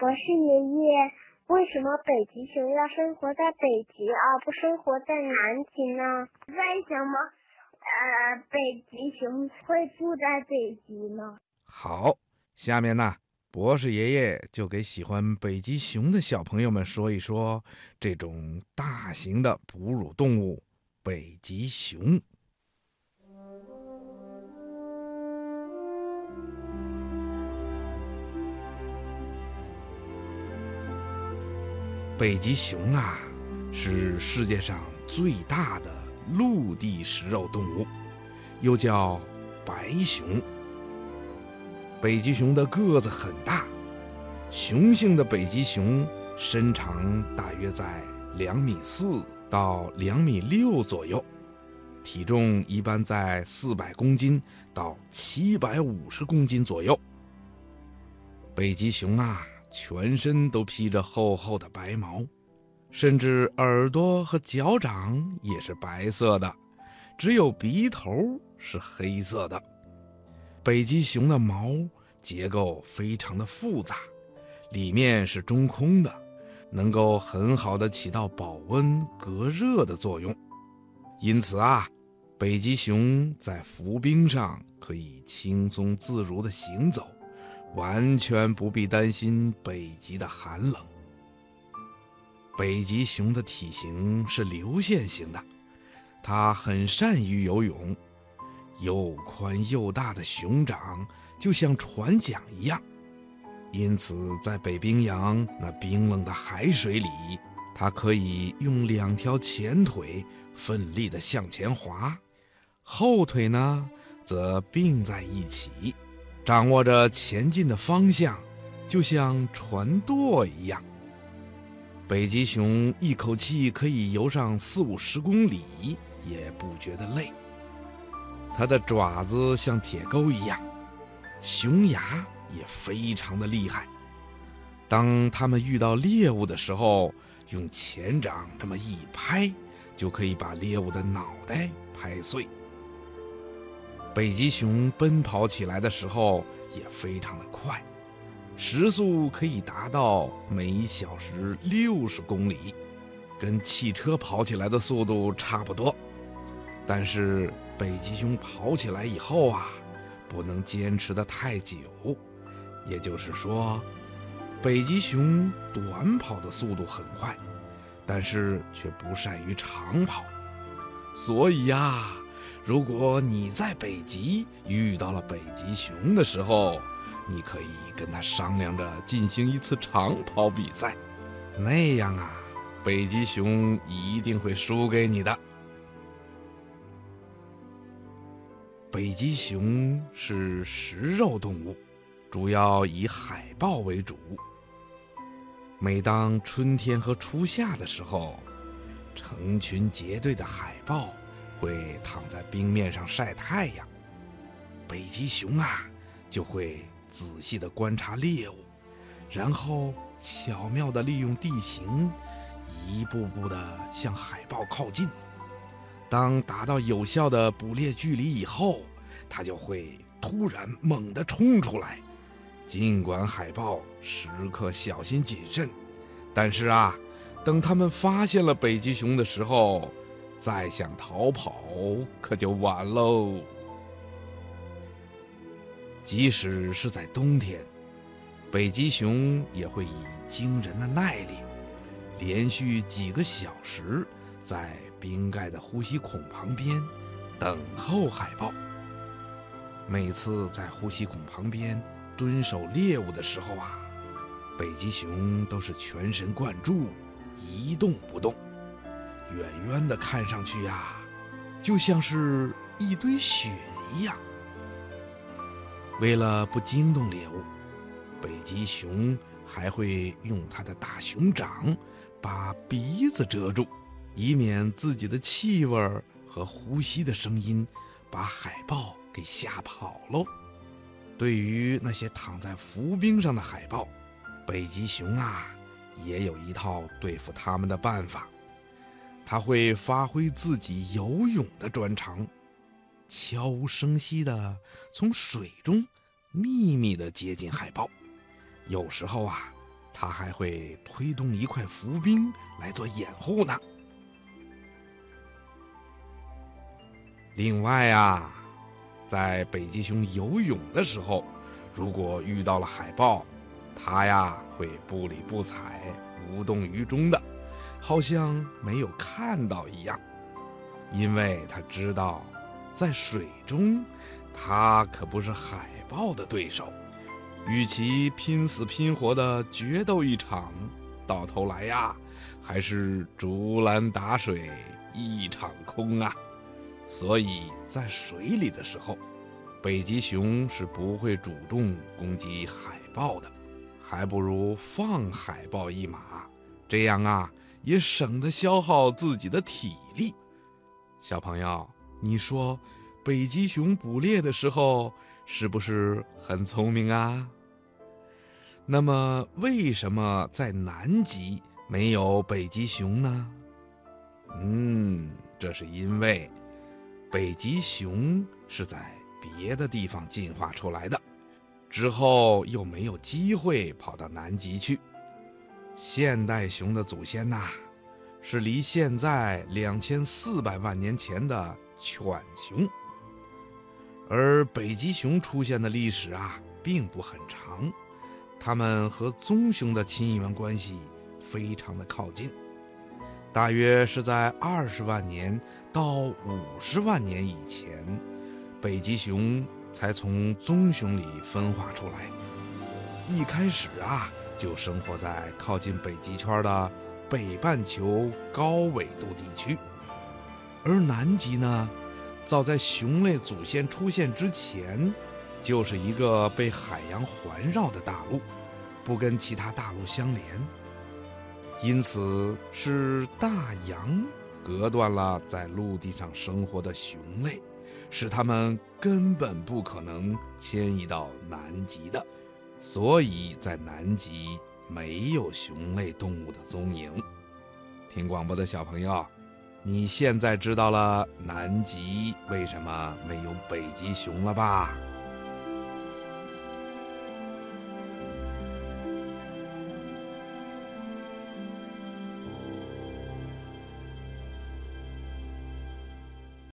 博士爷爷，为什么北极熊要生活在北极而不生活在南极呢？为什么呃北极熊会住在北极呢？好，下面呢，博士爷爷就给喜欢北极熊的小朋友们说一说这种大型的哺乳动物——北极熊。北极熊啊，是世界上最大的陆地食肉动物，又叫白熊。北极熊的个子很大，雄性的北极熊身长大约在两米四到两米六左右，体重一般在四百公斤到七百五十公斤左右。北极熊啊。全身都披着厚厚的白毛，甚至耳朵和脚掌也是白色的，只有鼻头是黑色的。北极熊的毛结构非常的复杂，里面是中空的，能够很好的起到保温隔热的作用。因此啊，北极熊在浮冰上可以轻松自如的行走。完全不必担心北极的寒冷。北极熊的体型是流线型的，它很善于游泳，又宽又大的熊掌就像船桨一样，因此在北冰洋那冰冷的海水里，它可以用两条前腿奋力地向前滑，后腿呢则并在一起。掌握着前进的方向，就像船舵一样。北极熊一口气可以游上四五十公里，也不觉得累。它的爪子像铁钩一样，熊牙也非常的厉害。当它们遇到猎物的时候，用前掌这么一拍，就可以把猎物的脑袋拍碎。北极熊奔跑起来的时候也非常的快，时速可以达到每小时六十公里，跟汽车跑起来的速度差不多。但是北极熊跑起来以后啊，不能坚持的太久，也就是说，北极熊短跑的速度很快，但是却不善于长跑，所以呀。如果你在北极遇到了北极熊的时候，你可以跟他商量着进行一次长跑比赛，那样啊，北极熊一定会输给你的。北极熊是食肉动物，主要以海豹为主。每当春天和初夏的时候，成群结队的海豹。会躺在冰面上晒太阳，北极熊啊就会仔细的观察猎物，然后巧妙的利用地形，一步步的向海豹靠近。当达到有效的捕猎距离以后，它就会突然猛地冲出来。尽管海豹时刻小心谨慎，但是啊，等他们发现了北极熊的时候。再想逃跑，可就晚喽。即使是在冬天，北极熊也会以惊人的耐力，连续几个小时在冰盖的呼吸孔旁边等候海豹。每次在呼吸孔旁边蹲守猎物的时候啊，北极熊都是全神贯注，一动不动。远远的看上去呀，就像是一堆雪一样。为了不惊动猎物，北极熊还会用它的大熊掌把鼻子遮住，以免自己的气味和呼吸的声音把海豹给吓跑喽。对于那些躺在浮冰上的海豹，北极熊啊，也有一套对付它们的办法。他会发挥自己游泳的专长，悄无声息地从水中秘密地接近海豹。有时候啊，他还会推动一块浮冰来做掩护呢。另外啊，在北极熊游泳的时候，如果遇到了海豹，它呀会不理不睬、无动于衷的，好像没有看到一样，因为他知道，在水中，它可不是海豹的对手。与其拼死拼活的决斗一场，到头来呀，还是竹篮打水一场空啊！所以在水里的时候，北极熊是不会主动攻击海豹的，还不如放海豹一马，这样啊，也省得消耗自己的体力。小朋友，你说，北极熊捕猎的时候？是不是很聪明啊？那么，为什么在南极没有北极熊呢？嗯，这是因为北极熊是在别的地方进化出来的，之后又没有机会跑到南极去。现代熊的祖先呐，是离现在两千四百万年前的犬熊。而北极熊出现的历史啊，并不很长，它们和棕熊的亲缘关系非常的靠近，大约是在二十万年到五十万年以前，北极熊才从棕熊里分化出来。一开始啊，就生活在靠近北极圈的北半球高纬度地区，而南极呢？早在熊类祖先出现之前，就是一个被海洋环绕的大陆，不跟其他大陆相连。因此，是大洋隔断了在陆地上生活的熊类，使它们根本不可能迁移到南极的。所以在南极没有熊类动物的踪影。听广播的小朋友。你现在知道了南极为什么没有北极熊了吧？